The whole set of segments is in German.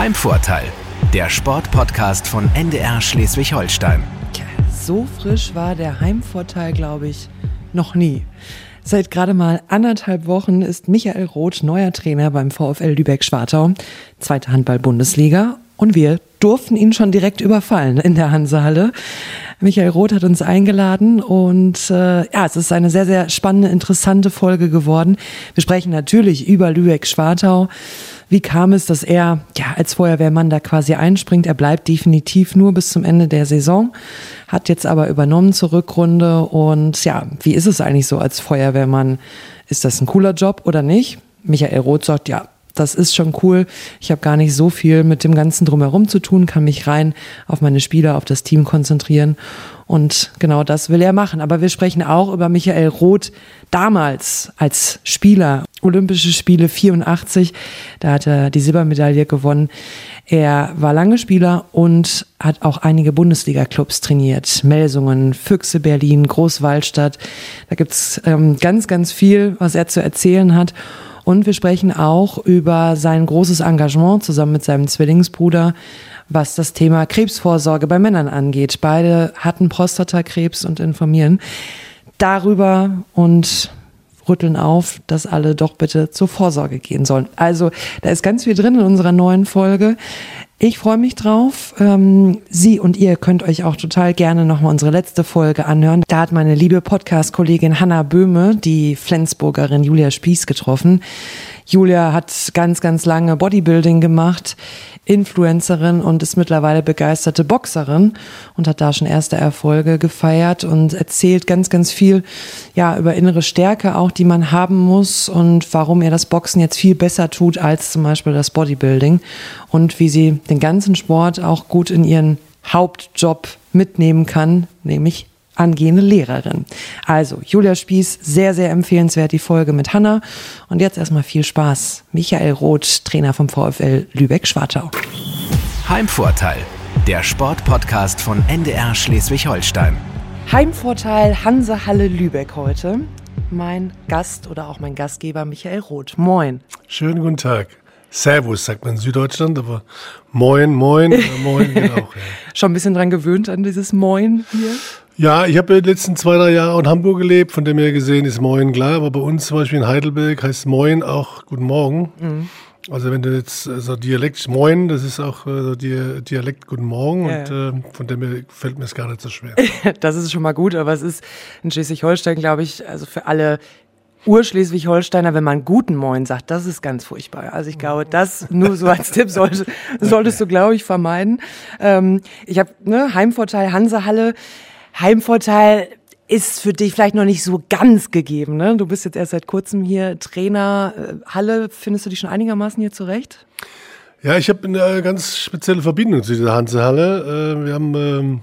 Heimvorteil, der Sportpodcast von NDR Schleswig-Holstein. So frisch war der Heimvorteil, glaube ich, noch nie. Seit gerade mal anderthalb Wochen ist Michael Roth neuer Trainer beim VfL Lübeck-Schwartau, zweite Handball-Bundesliga. Und wir durften ihn schon direkt überfallen in der Hansehalle. Michael Roth hat uns eingeladen und äh, ja, es ist eine sehr, sehr spannende, interessante Folge geworden. Wir sprechen natürlich über Lübeck-Schwartau. Wie kam es, dass er ja als Feuerwehrmann da quasi einspringt? Er bleibt definitiv nur bis zum Ende der Saison, hat jetzt aber übernommen zur Rückrunde und ja, wie ist es eigentlich so als Feuerwehrmann? Ist das ein cooler Job oder nicht? Michael Roth sagt, ja, das ist schon cool. Ich habe gar nicht so viel mit dem Ganzen drumherum zu tun, kann mich rein auf meine Spieler, auf das Team konzentrieren. Und genau das will er machen. Aber wir sprechen auch über Michael Roth damals als Spieler. Olympische Spiele 84, da hat er die Silbermedaille gewonnen. Er war lange Spieler und hat auch einige Bundesliga-Clubs trainiert. Melsungen, Füchse Berlin, Großwaldstadt. Da gibt's ähm, ganz, ganz viel, was er zu erzählen hat. Und wir sprechen auch über sein großes Engagement zusammen mit seinem Zwillingsbruder, was das Thema Krebsvorsorge bei Männern angeht. Beide hatten Prostatakrebs und informieren darüber und rütteln auf, dass alle doch bitte zur Vorsorge gehen sollen. Also da ist ganz viel drin in unserer neuen Folge. Ich freue mich drauf. Ähm, Sie und ihr könnt euch auch total gerne nochmal unsere letzte Folge anhören. Da hat meine liebe Podcast-Kollegin Hanna Böhme die Flensburgerin Julia Spieß getroffen. Julia hat ganz, ganz lange Bodybuilding gemacht, Influencerin und ist mittlerweile begeisterte Boxerin und hat da schon erste Erfolge gefeiert und erzählt ganz, ganz viel, ja, über innere Stärke auch, die man haben muss und warum ihr das Boxen jetzt viel besser tut als zum Beispiel das Bodybuilding und wie sie den ganzen Sport auch gut in ihren Hauptjob mitnehmen kann, nämlich angehende Lehrerin. Also, Julia Spieß, sehr, sehr empfehlenswert die Folge mit Hanna. Und jetzt erstmal viel Spaß. Michael Roth, Trainer vom VfL Lübeck-Schwartau. Heimvorteil, der Sportpodcast von NDR Schleswig-Holstein. Heimvorteil Hansehalle Lübeck heute. Mein Gast oder auch mein Gastgeber Michael Roth. Moin. Schönen guten Tag. Servus, sagt man in Süddeutschland, aber Moin, Moin, Moin geht auch. Ja. Schon ein bisschen dran gewöhnt an dieses Moin hier? Ja, ich habe die letzten zwei, drei Jahre in Hamburg gelebt, von dem her gesehen ist Moin klar, aber bei uns zum Beispiel in Heidelberg heißt Moin auch Guten Morgen. Mhm. Also wenn du jetzt so also Dialekt Moin, das ist auch so Dialekt Guten Morgen ja. und äh, von dem her fällt mir es gar nicht so schwer. das ist schon mal gut, aber es ist in Schleswig-Holstein, glaube ich, also für alle Urschleswig-Holsteiner, wenn man guten Moin sagt, das ist ganz furchtbar. Also ich glaube, das nur so als Tipp sollte, solltest du, glaube ich, vermeiden. Ähm, ich habe ne, Heimvorteil Hansehalle. Heimvorteil ist für dich vielleicht noch nicht so ganz gegeben. Ne? Du bist jetzt erst seit kurzem hier Trainer. Äh, Halle, findest du dich schon einigermaßen hier zurecht? Ja, ich habe eine ganz spezielle Verbindung zu dieser Hansehalle. Äh, wir haben, ähm,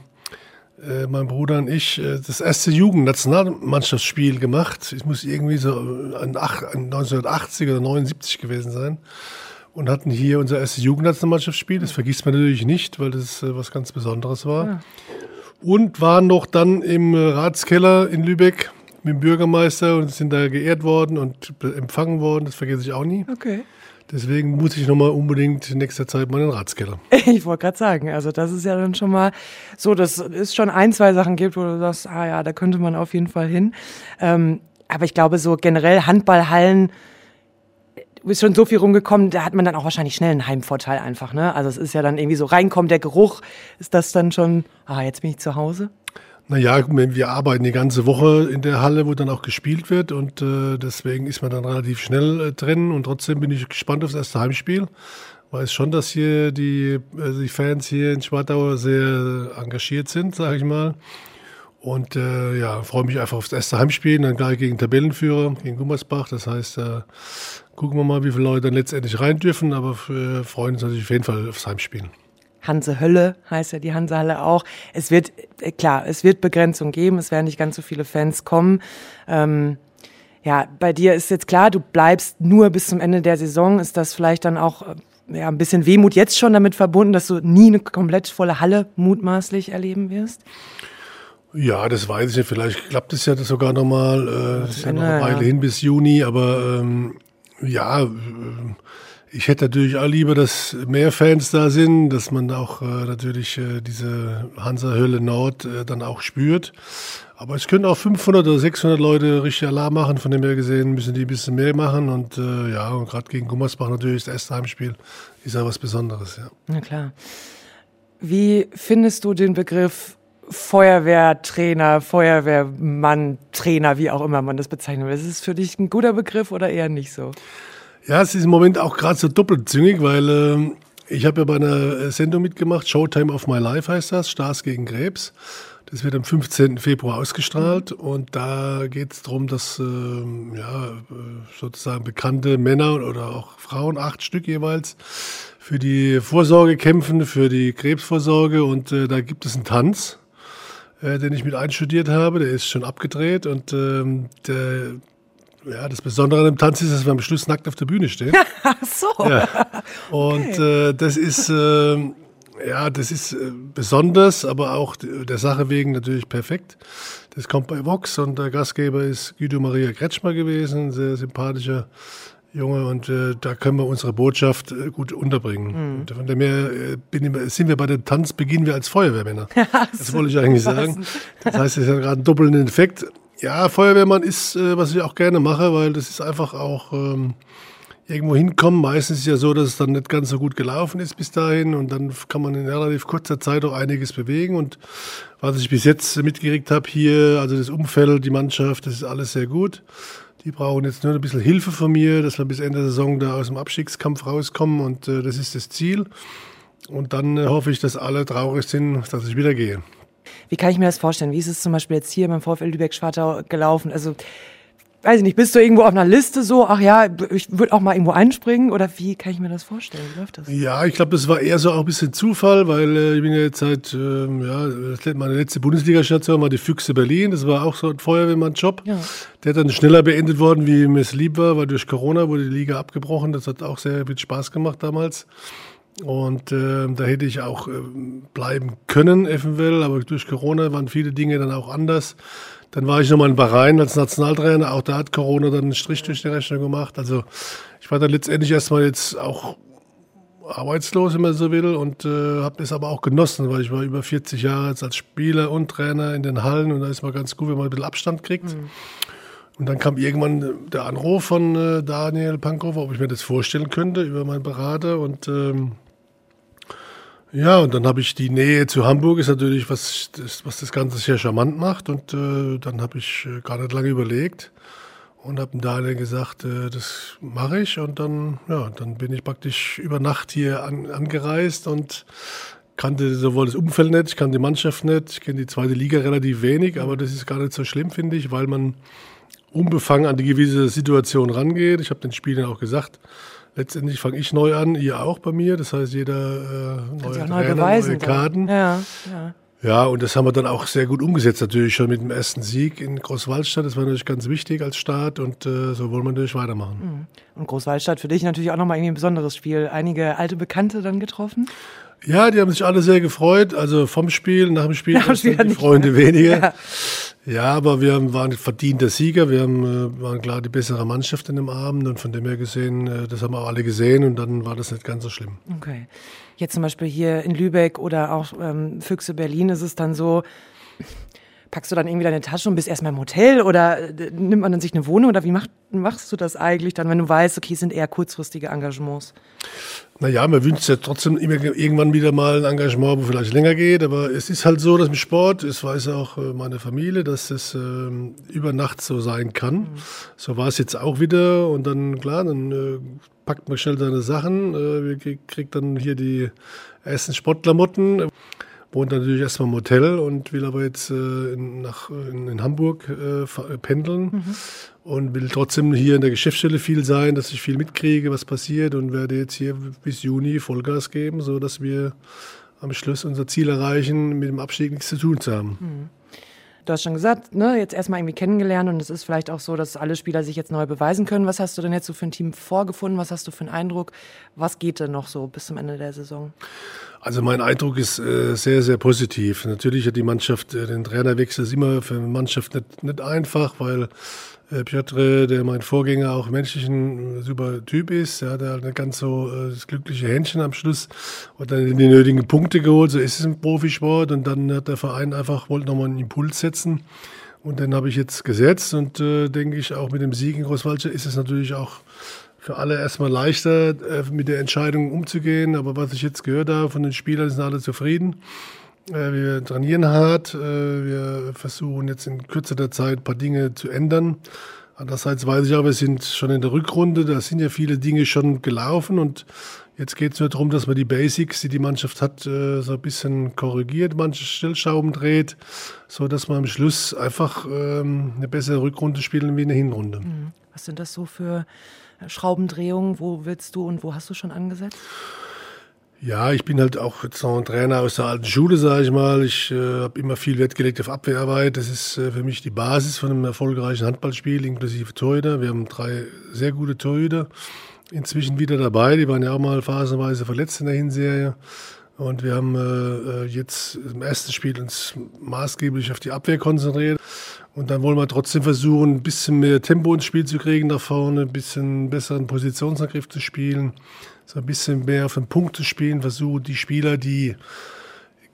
äh, mein Bruder und ich, das erste Jugendnationalmannschaftsspiel gemacht. Ich muss irgendwie so an 1980 oder 79 gewesen sein. Und hatten hier unser erstes Jugendnationalmannschaftsspiel. Das vergisst man natürlich nicht, weil das was ganz Besonderes war. Ja und waren noch dann im äh, Ratskeller in Lübeck mit dem Bürgermeister und sind da geehrt worden und empfangen worden. Das vergesse ich auch nie. Okay. Deswegen muss ich nochmal unbedingt in nächster Zeit mal in den Ratskeller. Ich wollte gerade sagen, also das ist ja dann schon mal so, dass es schon ein, zwei Sachen gibt, wo du sagst, ah ja, da könnte man auf jeden Fall hin. Ähm, aber ich glaube, so generell Handballhallen, du bist schon so viel rumgekommen, da hat man dann auch wahrscheinlich schnell einen Heimvorteil einfach, ne? Also es ist ja dann irgendwie so reinkommen, der Geruch, ist das dann schon, ah, jetzt bin ich zu Hause? Naja, wir arbeiten die ganze Woche in der Halle, wo dann auch gespielt wird und äh, deswegen ist man dann relativ schnell äh, drin und trotzdem bin ich gespannt aufs erste Heimspiel. Weiß schon, dass hier die, also die Fans hier in Schwartau sehr engagiert sind, sage ich mal. Und äh, ja, freue mich einfach aufs erste Heimspiel, dann gleich gegen Tabellenführer, gegen Gummersbach. Das heißt, äh, gucken wir mal, wie viele Leute dann letztendlich rein dürfen, aber wir freuen uns natürlich auf jeden Fall aufs Heimspiel. Hanse Hölle heißt ja die Hansehalle auch. Es wird, äh, klar, es wird Begrenzung geben, es werden nicht ganz so viele Fans kommen. Ähm, ja, bei dir ist jetzt klar, du bleibst nur bis zum Ende der Saison. Ist das vielleicht dann auch äh, ja, ein bisschen Wehmut jetzt schon damit verbunden, dass du nie eine komplett volle Halle mutmaßlich erleben wirst? Ja, das weiß ich nicht. Vielleicht klappt es ja sogar nochmal. Äh, es ist ja noch eine Weile ja. hin bis Juni, aber ähm, ja, äh, Ich hätte natürlich auch lieber, dass mehr Fans da sind, dass man auch äh, natürlich äh, diese Hansa-Hölle Nord äh, dann auch spürt. Aber es können auch 500 oder 600 Leute richtig Alarm machen. Von dem her gesehen müssen die ein bisschen mehr machen. Und äh, ja, und gerade gegen Gummersbach natürlich das erste Heimspiel ist ja was Besonderes. Ja. Na klar. Wie findest du den Begriff Feuerwehrtrainer, Feuerwehrmann, Trainer, wie auch immer man das bezeichnen will? Ist es für dich ein guter Begriff oder eher nicht so? Ja, es ist im Moment auch gerade so doppelzüngig, weil äh, ich habe ja bei einer Sendung mitgemacht, Showtime of My Life heißt das, Stars gegen Krebs. Das wird am 15. Februar ausgestrahlt und da geht es darum, dass äh, ja, sozusagen bekannte Männer oder auch Frauen, acht Stück jeweils, für die Vorsorge kämpfen, für die Krebsvorsorge und äh, da gibt es einen Tanz, äh, den ich mit einstudiert habe, der ist schon abgedreht und ähm, der ja, das Besondere an dem Tanz ist, dass wir am Schluss nackt auf der Bühne stehen. Ach so. Ja. Und okay. äh, das ist, äh, ja, das ist äh, besonders, aber auch der Sache wegen natürlich perfekt. Das kommt bei Vox und der Gastgeber ist Guido Maria Kretschmer gewesen, sehr sympathischer Junge und äh, da können wir unsere Botschaft äh, gut unterbringen. Mhm. von dem her äh, bin, sind wir bei dem Tanz, beginnen wir als Feuerwehrmänner. das wollte ich eigentlich sagen. Das heißt, es ist ja gerade ein doppelten Effekt. Ja, Feuerwehrmann ist, äh, was ich auch gerne mache, weil das ist einfach auch ähm, irgendwo hinkommen. Meistens ist es ja so, dass es dann nicht ganz so gut gelaufen ist bis dahin und dann kann man in relativ kurzer Zeit auch einiges bewegen. Und was ich bis jetzt mitgekriegt habe hier, also das Umfeld, die Mannschaft, das ist alles sehr gut. Die brauchen jetzt nur ein bisschen Hilfe von mir, dass wir bis Ende der Saison da aus dem Abstiegskampf rauskommen und äh, das ist das Ziel. Und dann äh, hoffe ich, dass alle traurig sind, dass ich wieder gehe. Wie kann ich mir das vorstellen? Wie ist es zum Beispiel jetzt hier beim VfL Lübeck-Schwartau gelaufen? Also, weiß ich nicht, bist du irgendwo auf einer Liste so, ach ja, ich würde auch mal irgendwo einspringen? Oder wie kann ich mir das vorstellen? Wie läuft das? Ja, ich glaube, das war eher so auch ein bisschen Zufall, weil äh, ich bin ja jetzt seit, ähm, ja, meine letzte Bundesliga-Station war die Füchse Berlin. Das war auch so ein Feuerwehrmann-Job. Ja. Der hat dann schneller beendet worden, wie mir es lieb war, weil durch Corona wurde die Liga abgebrochen. Das hat auch sehr viel Spaß gemacht damals. Und äh, da hätte ich auch äh, bleiben können, eventuell, aber durch Corona waren viele Dinge dann auch anders. Dann war ich nochmal in Bahrain als Nationaltrainer, auch da hat Corona dann einen Strich durch die Rechnung gemacht. Also ich war dann letztendlich erstmal jetzt auch arbeitslos, wenn man so will, und äh, habe das aber auch genossen, weil ich war über 40 Jahre jetzt als Spieler und Trainer in den Hallen und da ist mal ganz gut, wenn man ein bisschen Abstand kriegt. Mhm. Und dann kam irgendwann der Anruf von äh, Daniel Pankow, ob ich mir das vorstellen könnte über meinen Berater und ähm, ja, und dann habe ich die Nähe zu Hamburg, ist natürlich, was das, was das Ganze sehr charmant macht. Und äh, dann habe ich äh, gar nicht lange überlegt und habe Daniel gesagt, äh, das mache ich. Und dann, ja, dann bin ich praktisch über Nacht hier an, angereist und kannte sowohl das Umfeld nicht, ich kannte die Mannschaft nicht, ich kenne die zweite Liga relativ wenig, aber das ist gar nicht so schlimm, finde ich, weil man unbefangen an die gewisse Situation rangeht. Ich habe den Spielern auch gesagt, letztendlich fange ich neu an, ihr auch bei mir. Das heißt, jeder äh, neue Trainer, neu beweisen, neue Karten. Ja, ja. ja, und das haben wir dann auch sehr gut umgesetzt, natürlich schon mit dem ersten Sieg in Großwaldstadt. Das war natürlich ganz wichtig als Start und äh, so wollen wir natürlich weitermachen. Mhm. Und Großwaldstadt für dich natürlich auch nochmal irgendwie ein besonderes Spiel. Einige alte Bekannte dann getroffen? Ja, die haben sich alle sehr gefreut. Also vom Spiel, nach dem Spiel, Spiel die Freunde weniger. Ja. Ja, aber wir waren verdienter Sieger. Wir haben, äh, waren klar die bessere Mannschaft in dem Abend und von dem her gesehen, äh, das haben auch alle gesehen und dann war das nicht ganz so schlimm. Okay. Jetzt zum Beispiel hier in Lübeck oder auch ähm, Füchse Berlin ist es dann so, packst du dann irgendwie deine Tasche und bist erstmal im Hotel oder äh, nimmt man dann sich eine Wohnung oder wie macht, machst du das eigentlich dann, wenn du weißt, okay, es sind eher kurzfristige Engagements? Naja, man wünscht ja trotzdem immer irgendwann wieder mal ein Engagement, wo vielleicht länger geht, aber es ist halt so, dass im Sport, es weiß auch äh, meine Familie, dass es ähm, über Nacht so sein kann. Mhm. So war es jetzt auch wieder und dann, klar, dann äh, packt man schnell seine Sachen, äh, kriegt dann hier die ersten Sportklamotten wohnt natürlich erstmal im Hotel und will aber jetzt äh, in, nach, in, in Hamburg äh, äh, pendeln mhm. und will trotzdem hier in der Geschäftsstelle viel sein, dass ich viel mitkriege, was passiert und werde jetzt hier bis Juni Vollgas geben, so dass wir am Schluss unser Ziel erreichen, mit dem Abstieg nichts zu tun zu haben. Mhm. Du hast schon gesagt, ne, jetzt erstmal irgendwie kennengelernt und es ist vielleicht auch so, dass alle Spieler sich jetzt neu beweisen können. Was hast du denn jetzt so für ein Team vorgefunden? Was hast du für einen Eindruck? Was geht denn noch so bis zum Ende der Saison? Also mein Eindruck ist äh, sehr, sehr positiv. Natürlich hat die Mannschaft, äh, den Trainerwechsel ist immer für eine Mannschaft nicht, nicht einfach, weil Piotr, der mein Vorgänger auch menschlich ein super Typ ist, der hat eine ganz so äh, das glückliche Händchen am Schluss und dann die nötigen Punkte geholt. So ist es im Profisport und dann hat der Verein einfach wollte nochmal einen Impuls setzen und den habe ich jetzt gesetzt und äh, denke ich auch mit dem Sieg in Großwaldstadt ist es natürlich auch für alle erstmal leichter, äh, mit der Entscheidung umzugehen. Aber was ich jetzt gehört habe von den Spielern, sind alle zufrieden. Äh, wir trainieren hart. Äh, wir versuchen jetzt in kürzer Zeit ein paar Dinge zu ändern. Andererseits weiß ich auch, wir sind schon in der Rückrunde. Da sind ja viele Dinge schon gelaufen und jetzt geht es nur darum, dass man die Basics, die die Mannschaft hat, so ein bisschen korrigiert, manche Stellschrauben dreht, so dass man am Schluss einfach ähm, eine bessere Rückrunde spielen wie eine Hinrunde. Mhm. Was sind das so für Schraubendrehungen? Wo willst du und wo hast du schon angesetzt? Ja, ich bin halt auch jetzt noch ein Trainer aus der alten Schule, sage ich mal. Ich äh, habe immer viel Wert gelegt auf Abwehrarbeit. Das ist äh, für mich die Basis von einem erfolgreichen Handballspiel, inklusive Torhüter. Wir haben drei sehr gute Torhüter inzwischen wieder dabei. Die waren ja auch mal phasenweise verletzt in der Hinserie. Und wir haben äh, äh jetzt im ersten Spiel uns maßgeblich auf die Abwehr konzentriert. Und dann wollen wir trotzdem versuchen, ein bisschen mehr Tempo ins Spiel zu kriegen nach vorne, ein bisschen besseren Positionsangriff zu spielen, so ein bisschen mehr auf den Punkt zu spielen, versuchen die Spieler, die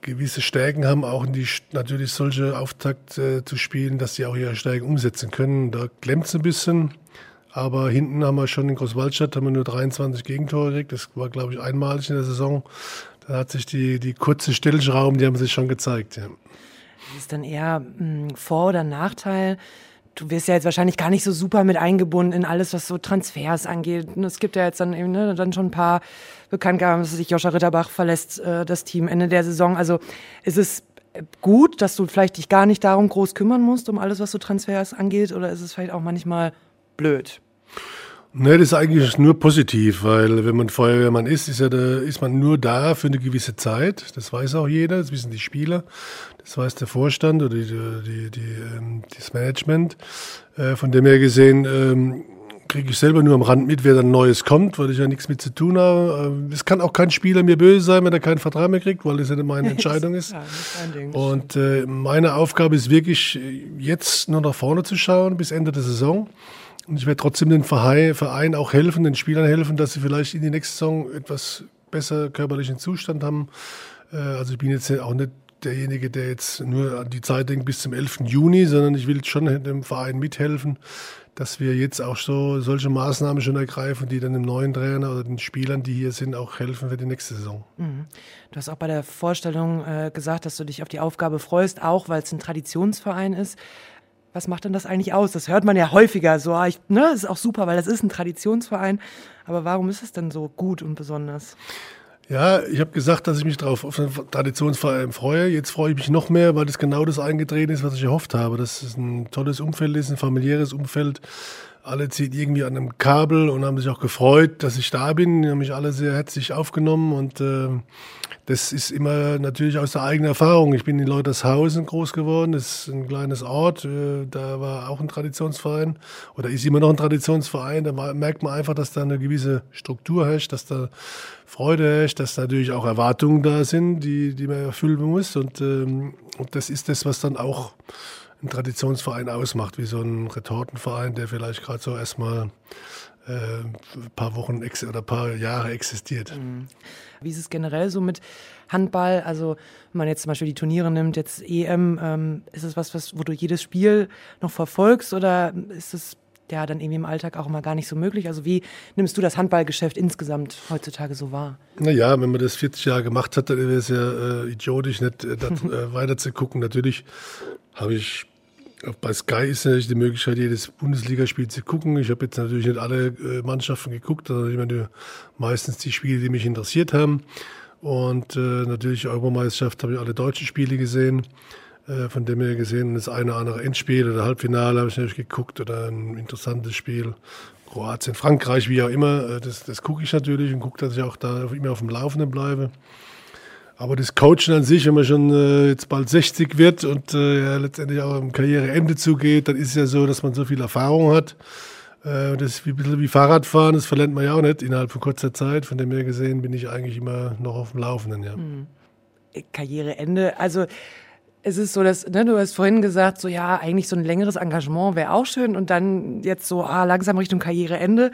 gewisse Stärken haben, auch in die, natürlich solche Auftakt äh, zu spielen, dass sie auch ihre Stärken umsetzen können. Da klemmt es ein bisschen. Aber hinten haben wir schon in Großwaldstadt haben wir nur 23 Gegentore gekriegt. Das war, glaube ich, einmalig in der Saison. Da hat sich die, die kurzen Stellschrauben, die haben sich schon gezeigt. Ja. Das ist dann eher mh, hm, Vor- oder Nachteil. Du wirst ja jetzt wahrscheinlich gar nicht so super mit eingebunden in alles, was so Transfers angeht. Es gibt ja jetzt dann eben ne, dann schon ein paar Bekanntgaben, dass sich Joscha Ritterbach verlässt äh, das Team Ende der Saison. Also ist es gut, dass du vielleicht dich gar nicht darum groß kümmern musst, um alles, was so Transfers angeht? Oder ist es vielleicht auch manchmal blöd? Ne, das ist eigentlich nur positiv, weil wenn man Feuerwehrmann ist, ist, ja da, ist man nur da für eine gewisse Zeit. Das weiß auch jeder, das wissen die Spieler, das weiß der Vorstand oder die, die, die, ähm, das Management. Äh, von dem her gesehen ähm, kriege ich selber nur am Rand mit, wer dann Neues kommt, weil ich ja nichts mit zu tun habe. Ähm, es kann auch kein Spieler mir böse sein, wenn er keinen Vertrag mehr kriegt, weil das ja meine Entscheidung ist. Und äh, meine Aufgabe ist wirklich, jetzt nur nach vorne zu schauen bis Ende der Saison. Und ich werde trotzdem den Verein auch helfen, den Spielern helfen, dass sie vielleicht in die nächste Saison etwas besser körperlichen Zustand haben. Äh, also ich bin jetzt auch nicht derjenige, der jetzt nur an die Zeit denkt bis zum 11. Juni, sondern ich will schon dem Verein mithelfen, dass wir jetzt auch so solche Maßnahmen schon ergreifen, die dann dem neuen Trainer oder den Spielern, die hier sind, auch helfen für die nächste Saison. Mhm. Du hast auch bei der Vorstellung äh, gesagt, dass du dich auf die Aufgabe freust, auch weil es ein Traditionsverein ist was macht denn das eigentlich aus? Das hört man ja häufiger so. Ah, ich, ne, das ist auch super, weil das ist ein Traditionsverein. Aber warum ist es denn so gut und besonders? Ja, ich habe gesagt, dass ich mich darauf auf den Traditionsverein freue. Jetzt freue ich mich noch mehr, weil das genau das eingetreten ist, was ich erhofft habe. Dass es ein tolles Umfeld ist, ein familiäres Umfeld. Alle ziehen irgendwie an einem Kabel und haben sich auch gefreut, dass ich da bin. Die haben mich alle sehr herzlich aufgenommen und äh, das ist immer natürlich aus der eigenen Erfahrung. Ich bin in Leutershausen groß geworden, das ist ein kleines Ort, äh, da war auch ein Traditionsverein oder ist immer noch ein Traditionsverein. Da merkt man einfach, dass da eine gewisse Struktur herrscht, dass da Freude herrscht, dass natürlich auch Erwartungen da sind, die, die man erfüllen muss. Und, ähm, und das ist das, was dann auch ein Traditionsverein ausmacht, wie so ein Retortenverein, der vielleicht gerade so erstmal ein paar Wochen oder ein paar Jahre existiert. Mhm. Wie ist es generell so mit Handball? Also, wenn man jetzt zum Beispiel die Turniere nimmt, jetzt EM, ähm, ist es was, was, wo du jedes Spiel noch verfolgst oder ist es ja dann irgendwie im Alltag auch immer gar nicht so möglich? Also, wie nimmst du das Handballgeschäft insgesamt heutzutage so wahr? Naja, wenn man das 40 Jahre gemacht hat, dann wäre es ja äh, idiotisch, nicht äh, äh, weiter zu gucken. Natürlich habe ich bei Sky ist natürlich die Möglichkeit, jedes Bundesligaspiel zu gucken. Ich habe jetzt natürlich nicht alle äh, Mannschaften geguckt, sondern ich meine, meistens die Spiele, die mich interessiert haben. Und äh, natürlich Europameisterschaft habe ich alle deutschen Spiele gesehen, äh, von dem her gesehen. Das eine oder andere Endspiel oder Halbfinale habe ich natürlich geguckt oder ein interessantes Spiel. Kroatien, Frankreich, wie auch immer. Äh, das, das gucke ich natürlich und gucke, dass ich auch da immer auf dem Laufenden bleibe. Aber das Coachen an sich, wenn man schon äh, jetzt bald 60 wird und äh, ja, letztendlich auch am Karriereende zugeht, dann ist es ja so, dass man so viel Erfahrung hat. Äh, das ist wie, ein bisschen wie Fahrradfahren, das verlernt man ja auch nicht innerhalb von kurzer Zeit. Von dem her gesehen bin ich eigentlich immer noch auf dem Laufenden. Ja. Mhm. Karriereende, also es ist so, dass, ne, du hast vorhin gesagt, so ja, eigentlich so ein längeres Engagement wäre auch schön und dann jetzt so, ah, langsam Richtung Karriereende.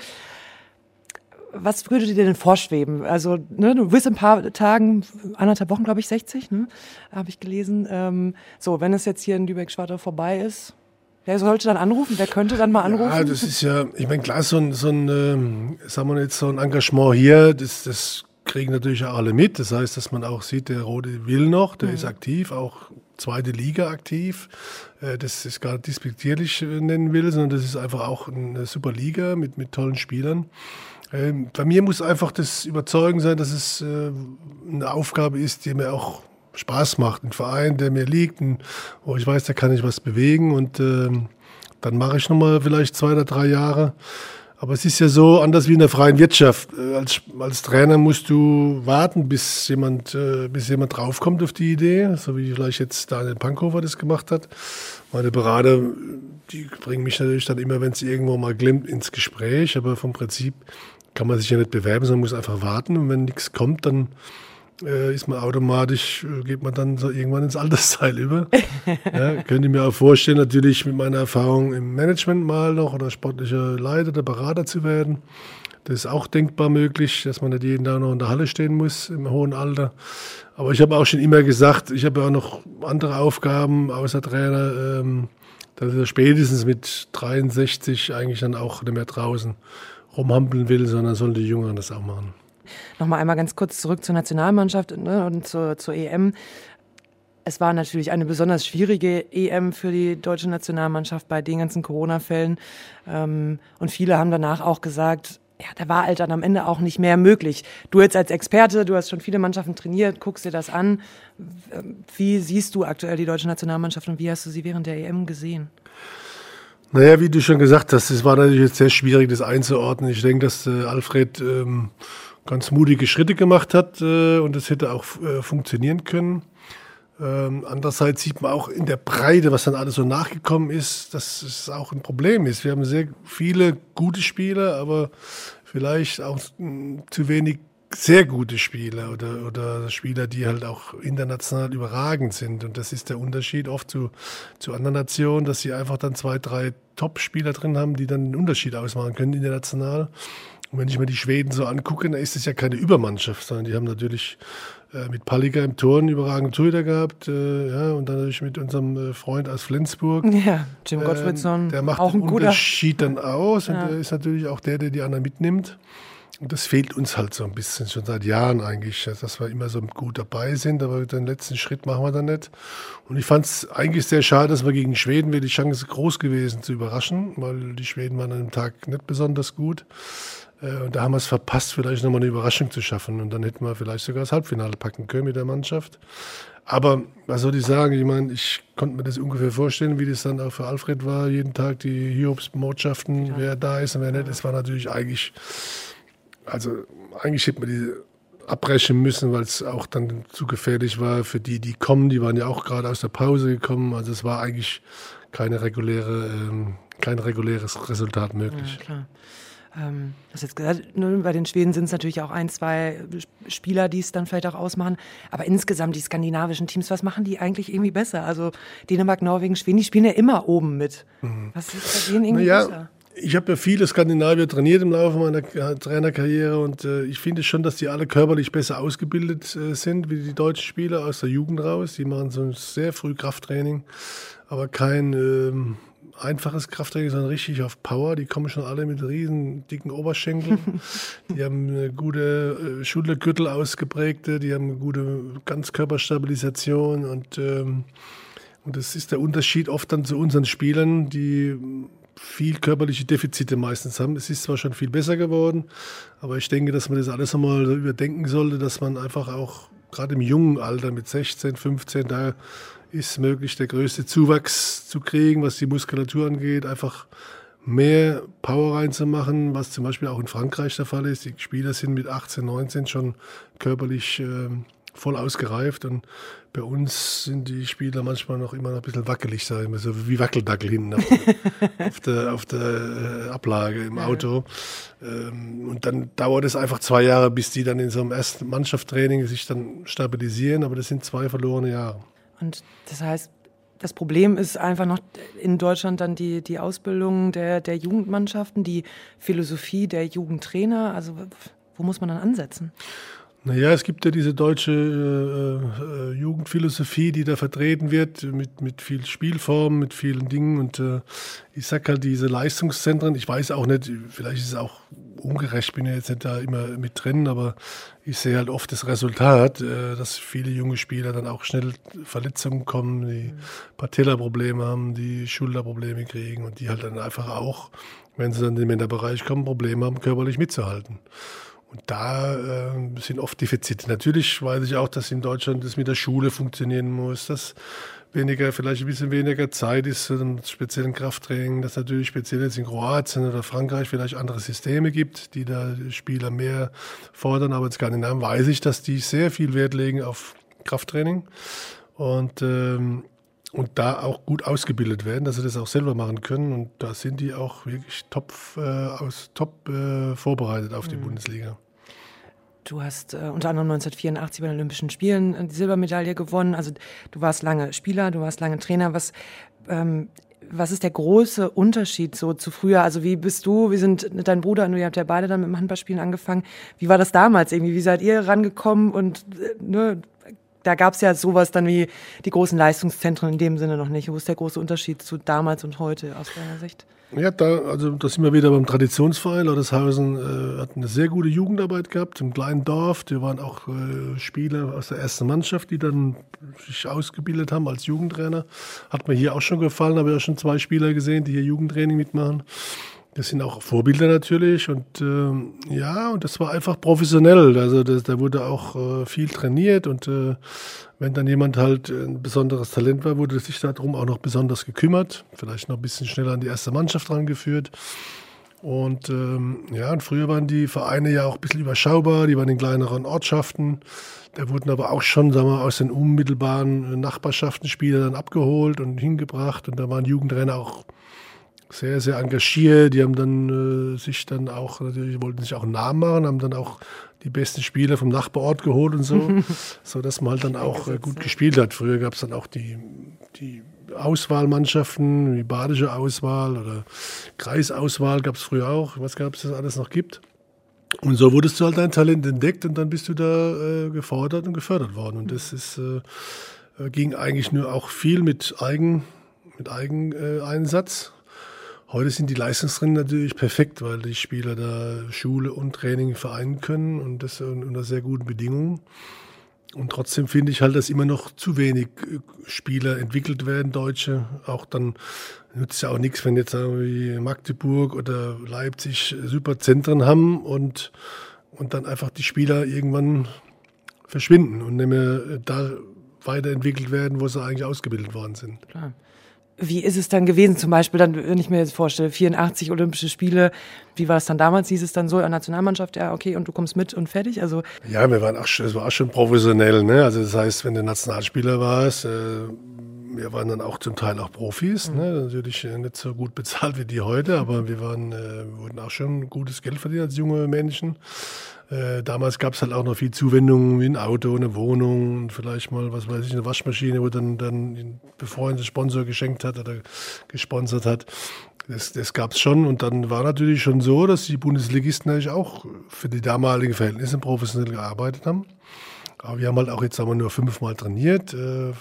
Was würde dir denn vorschweben? Also, ne, du bist in ein paar Tagen, anderthalb Wochen, glaube ich, 60, ne, habe ich gelesen. Ähm, so, wenn es jetzt hier in Lübeck-Schwartau vorbei ist, Wer sollte dann anrufen? Wer könnte dann mal anrufen? Ja, das ist ja, ich meine, klar, so ein, so ein ähm, sagen wir jetzt, so ein Engagement hier, das, das kriegen natürlich auch alle mit. Das heißt, dass man auch sieht, der Rode will noch, der mhm. ist aktiv, auch zweite Liga aktiv. Äh, das ist gar nicht despektierlich äh, nennen will, sondern das ist einfach auch eine super Liga mit, mit tollen Spielern. Ähm, bei mir muss einfach das Überzeugen sein, dass es äh, eine Aufgabe ist, die mir auch Spaß macht. Ein Verein, der mir liegt, wo ich weiß, da kann ich was bewegen und ähm, dann mache ich nochmal vielleicht zwei oder drei Jahre. Aber es ist ja so anders wie in der freien Wirtschaft. Äh, als, als Trainer musst du warten, bis jemand, äh, bis jemand draufkommt auf die Idee, so wie vielleicht jetzt Daniel Pankhofer das gemacht hat. Meine Berater, die bringen mich natürlich dann immer, wenn es irgendwo mal glimmt, ins Gespräch. Aber vom Prinzip kann man sich ja nicht bewerben, sondern muss einfach warten. Und wenn nichts kommt, dann äh, ist man automatisch, äh, geht man dann so irgendwann ins Altersteil über. ja, könnte ich mir auch vorstellen, natürlich mit meiner Erfahrung im Management mal noch oder sportlicher Leiter oder Berater zu werden. Das ist auch denkbar möglich, dass man nicht jeden Tag noch in der Halle stehen muss im hohen Alter. Aber ich habe auch schon immer gesagt, ich habe ja auch noch andere Aufgaben außer Trainer, ähm, dass ich spätestens mit 63 eigentlich dann auch nicht mehr draußen rumhampeln will, sondern sollen die Jüngeren das auch machen. Nochmal einmal ganz kurz zurück zur Nationalmannschaft ne, und zur, zur EM. Es war natürlich eine besonders schwierige EM für die deutsche Nationalmannschaft bei den ganzen Corona-Fällen. Ähm, und viele haben danach auch gesagt, ja, da war halt dann am Ende auch nicht mehr möglich. Du jetzt als Experte, du hast schon viele Mannschaften trainiert, guckst dir das an. Wie siehst du aktuell die deutsche Nationalmannschaft und wie hast du sie während der EM gesehen? Naja, wie du schon gesagt hast, es war natürlich jetzt sehr schwierig, das einzuordnen. Ich denke, dass äh, Alfred ähm, ganz mutige Schritte gemacht hat äh, und das hätte auch äh, funktionieren können. Ähm, andererseits sieht man auch in der Breite, was dann alles so nachgekommen ist, dass es auch ein Problem ist. Wir haben sehr viele gute Spieler, aber vielleicht auch mh, hm, zu wenig sehr gute Spieler oder, oder Spieler, die halt auch international überragend sind. Und das ist der Unterschied oft zu, zu anderen Nationen, dass sie einfach dann zwei, drei Top-Spieler drin haben, die dann einen Unterschied ausmachen können international. Und wenn ich mir die Schweden so angucke, dann ist es ja keine Übermannschaft, sondern die haben natürlich äh, mit Palliger im Tor einen überragenden Torhüter gehabt, äh, ja, und dann natürlich mit unserem äh, Freund aus Flensburg. Ja, Jim Gottfriedson. Ähm, der macht auch den Unterschied dann aus ja. und der ist natürlich auch der, der die anderen mitnimmt. Und das fehlt uns halt so ein bisschen, schon seit Jahren eigentlich, dass wir immer so gut dabei sind, aber den letzten Schritt machen wir dann nicht. Und ich fand es eigentlich sehr schade, dass wir gegen Schweden wäre die Chance groß gewesen zu überraschen, weil die Schweden waren an dem Tag nicht besonders gut. Äh, und da haben wir es verpasst, vielleicht nochmal eine Überraschung zu schaffen. Und dann hätten wir vielleicht sogar das Halbfinale packen können mit der Mannschaft. Aber was soll ich sagen? Ich meine, ich konnte mir das ungefähr vorstellen, wie das dann auch für Alfred war. Jeden Tag die Hiobs-Botschaften, wer da ist und wer nicht. Es war natürlich eigentlich, also eigentlich hätte man die abbrechen müssen, weil es auch dann zu gefährlich war für die, die kommen. Die waren ja auch gerade aus der Pause gekommen. Also es war eigentlich keine reguläre, ähm, kein reguläres Resultat möglich. Ja, klar ähm, das jetzt gesagt, ne, bei den Schweden sind es natürlich auch ein, zwei Spieler, die es dann vielleicht auch ausmachen. Aber insgesamt die skandinavischen Teams, was machen die eigentlich irgendwie besser? Also Dänemark, Norwegen, Schweden, die spielen ja immer oben mit. Mhm. Was ist bei denen irgendwie naja, besser? Ich habe ja viele Skandinavier trainiert im Laufe meiner Trainerkarriere und äh, ich finde schon, dass die alle körperlich besser ausgebildet äh, sind wie die deutschen Spieler aus der Jugend raus. Die machen so ein sehr früh Krafttraining, aber kein ähm, einfaches Krafttraining, sondern richtig auf Power. Die kommen schon alle mit riesen dicken Oberschenkeln. die haben eine gute äh, Schultergürtel ausgeprägte, die haben eine gute Ganzkörperstabilisation und, ähm, und das ist der Unterschied oft dann zu unseren Spielern, die viel körperliche Defizite meistens haben. Es ist zwar schon viel besser geworden, aber ich denke, dass man das alles einmal überdenken sollte, dass man einfach auch gerade im jungen Alter mit 16, 15 da ist möglich, der größte Zuwachs zu kriegen, was die Muskulatur angeht, einfach mehr Power reinzumachen, was zum Beispiel auch in Frankreich der Fall ist. Die Spieler sind mit 18, 19 schon körperlich äh, voll ausgereift und bei uns sind die Spieler manchmal noch immer noch ein bisschen wackelig, sagen wir so wie Wackeldackel hinten auf, auf der, auf der äh, Ablage im Auto. Ähm, und dann dauert es einfach zwei Jahre, bis die dann in so einem ersten Mannschaftstraining sich dann stabilisieren, aber das sind zwei verlorene Jahre. Und das heißt, das Problem ist einfach noch in Deutschland dann die, die Ausbildung der, der Jugendmannschaften, die Philosophie der Jugendtrainer. Also wo muss man dann ansetzen? Naja, es gibt ja diese deutsche äh, äh, Jugendphilosophie, die da vertreten wird, mit, mit viel Spielformen, mit vielen Dingen. Und äh, ich sag halt, diese Leistungszentren, ich weiß auch nicht, vielleicht ist es auch ungerecht, bin ja jetzt nicht da immer mit drin, aber ich sehe halt oft das Resultat, äh, dass viele junge Spieler dann auch schnell Verletzungen kommen, die Patella-Probleme haben, die Schulterprobleme kriegen und die halt dann einfach auch, wenn sie dann in den Männerbereich kommen, Probleme haben, körperlich mitzuhalten. Und da äh, sind oft Defizite. Natürlich weiß ich auch, dass in Deutschland das mit der Schule funktionieren muss, dass weniger, vielleicht ein bisschen weniger Zeit ist zu einem speziellen Krafttraining, dass natürlich speziell jetzt in Kroatien oder Frankreich vielleicht andere Systeme gibt, die da Spieler mehr fordern. Aber in Skandinavien weiß ich, dass die sehr viel Wert legen auf Krafttraining und, ähm, und da auch gut ausgebildet werden, dass sie das auch selber machen können. Und da sind die auch wirklich top, äh, aus, top äh, vorbereitet auf die mhm. Bundesliga. Du hast äh, unter anderem 1984 bei den Olympischen Spielen äh, die Silbermedaille gewonnen. Also du warst lange Spieler, du warst lange Trainer. Was, ähm, was ist der große Unterschied so zu früher? Also wie bist du, wie sind dein Bruder und du, ihr habt ja beide dann mit dem Handballspielen angefangen. Wie war das damals irgendwie? Wie seid ihr rangekommen? Und äh, ne, da gab es ja sowas dann wie die großen Leistungszentren in dem Sinne noch nicht. Wo ist der große Unterschied zu damals und heute aus deiner Sicht? Ja, da, also da sind wir wieder beim Traditionsverein. Lautershausen äh, hat eine sehr gute Jugendarbeit gehabt im kleinen Dorf. Die waren auch äh, Spieler aus der ersten Mannschaft, die dann sich ausgebildet haben als Jugendtrainer. Hat mir hier auch schon gefallen, habe ja schon zwei Spieler gesehen, die hier Jugendtraining mitmachen. Das sind auch Vorbilder natürlich und ähm, ja, und das war einfach professionell. Also das, da wurde auch äh, viel trainiert und äh, wenn dann jemand halt ein besonderes Talent war, wurde sich darum auch noch besonders gekümmert, vielleicht noch ein bisschen schneller an die erste Mannschaft rangeführt. Und ähm, ja, und früher waren die Vereine ja auch ein bisschen überschaubar, die waren in kleineren Ortschaften. Da wurden aber auch schon, sagen wir, aus den unmittelbaren Nachbarschaften Spieler dann abgeholt und hingebracht. Und da waren Jugendtrainer auch sehr, sehr engagiert. Die haben dann äh, sich dann auch, natürlich wollten sich auch einen Namen machen, haben dann auch die besten Spieler vom Nachbarort geholt und so, so dass man halt dann auch äh, gut gespielt hat. Früher gab es dann auch die, die Auswahlmannschaften, die badische Auswahl oder Kreisauswahl gab es früher auch, was gab es das alles noch gibt. Und so wurdest du halt dein Talent entdeckt und dann bist du da äh, gefordert und gefördert worden. Und das ist, äh, äh ging eigentlich nur auch viel mit Eigen, mit Eigeneinsatz. Heute sind die Leistungstrainer natürlich perfekt, weil die Spieler da Schule und Training vereinen können und das unter sehr guten Bedingungen. Und trotzdem finde ich halt, dass immer noch zu wenig äh, Spieler entwickelt werden, Deutsche. Auch dann nützt ja auch nichts, wenn jetzt wie Magdeburg oder Leipzig super Zentren haben und, und dann einfach die Spieler irgendwann verschwinden und nicht mehr da weiterentwickelt werden, wo sie eigentlich ausgebildet worden sind. Klar wie ist es dann gewesen, zum Beispiel dann, wenn ich mir jetzt vorstelle, 84 Olympische Spiele, wie war es dann damals? Hieß es dann so, Nationalmannschaft, ja, okay, und du kommst mit und fertig? Also ja, wir waren auch, es war auch schon professionell, ne? Also das heißt, wenn du Nationalspieler warst, äh, wir waren dann auch zum Teil auch Profis, mhm. ne? natürlich äh, nicht so gut bezahlt wie die heute, aber wir waren, äh, wurden auch schon gutes Geld verdient als junge Menschen. Äh, damals gab es halt auch noch viel Zuwendungen wie ein Auto, eine Wohnung, vielleicht mal, was weiß ich, eine Waschmaschine, wo dann, dann ein Sponsor geschenkt hat oder gesponsert hat. Das, das gab es schon. Und dann war natürlich schon so, dass die Bundesligisten natürlich auch für die damaligen Verhältnisse professionell gearbeitet haben. Aber wir haben halt auch jetzt sagen wir, nur fünfmal trainiert, äh,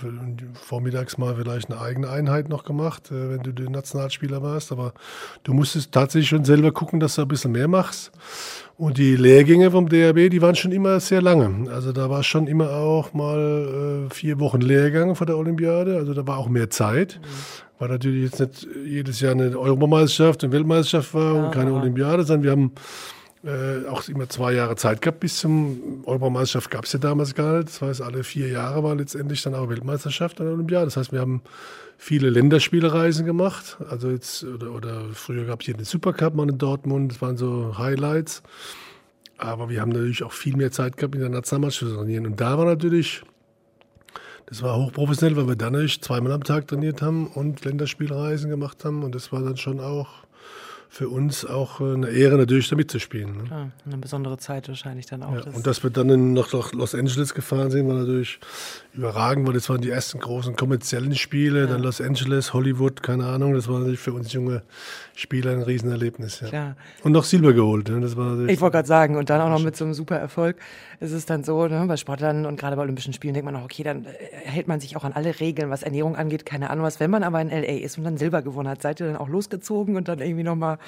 vormittags mal vielleicht eine eigene Einheit noch gemacht, äh, wenn du der Nationalspieler warst. Aber du musstest tatsächlich schon selber gucken, dass du ein bisschen mehr machst. Und die Lehrgänge vom DRB, die waren schon immer sehr lange. Also da war schon immer auch mal äh, vier Wochen Lehrgang vor der Olympiade. Also da war auch mehr Zeit. Mhm. Weil natürlich jetzt nicht jedes Jahr eine Europameisterschaft, eine Weltmeisterschaft war ja, und keine ja. Olympiade, sondern wir haben äh, auch immer zwei Jahre Zeit gehabt bis zum Europameisterschaft gab es ja damals gar nicht. Das heißt, alle vier Jahre war letztendlich dann auch Weltmeisterschaft an der Olympiade. Das heißt, wir haben viele Länderspielreisen gemacht. Also jetzt, oder, oder früher gab es hier den Supercup mal in Dortmund, das waren so Highlights. Aber wir haben natürlich auch viel mehr Zeit gehabt, in der Nationalmannschaft zu trainieren. Und da war natürlich, das war hochprofessionell, weil wir dann natürlich zweimal am Tag trainiert haben und Länderspielreisen gemacht haben. Und das war dann schon auch für uns auch eine Ehre, natürlich da mitzuspielen. Ne? Klar, eine besondere Zeit wahrscheinlich dann auch. Ja, das und dass wir dann nach Los Angeles gefahren sind, war natürlich überragend, weil das waren die ersten großen kommerziellen Spiele, ja. dann Los Angeles, Hollywood, keine Ahnung. Das war natürlich für uns junge Spieler ein Riesenerlebnis. Ja. Und noch Silber geholt. Ne? Das war ich wollte gerade sagen, und dann auch noch mit so einem super Erfolg ist es dann so, ne, bei Sportlern und gerade bei Olympischen Spielen denkt man auch, okay, dann äh, hält man sich auch an alle Regeln, was Ernährung angeht, keine Ahnung was. Wenn man aber in LA ist und dann Silber gewonnen hat, seid ihr dann auch losgezogen und dann irgendwie nochmal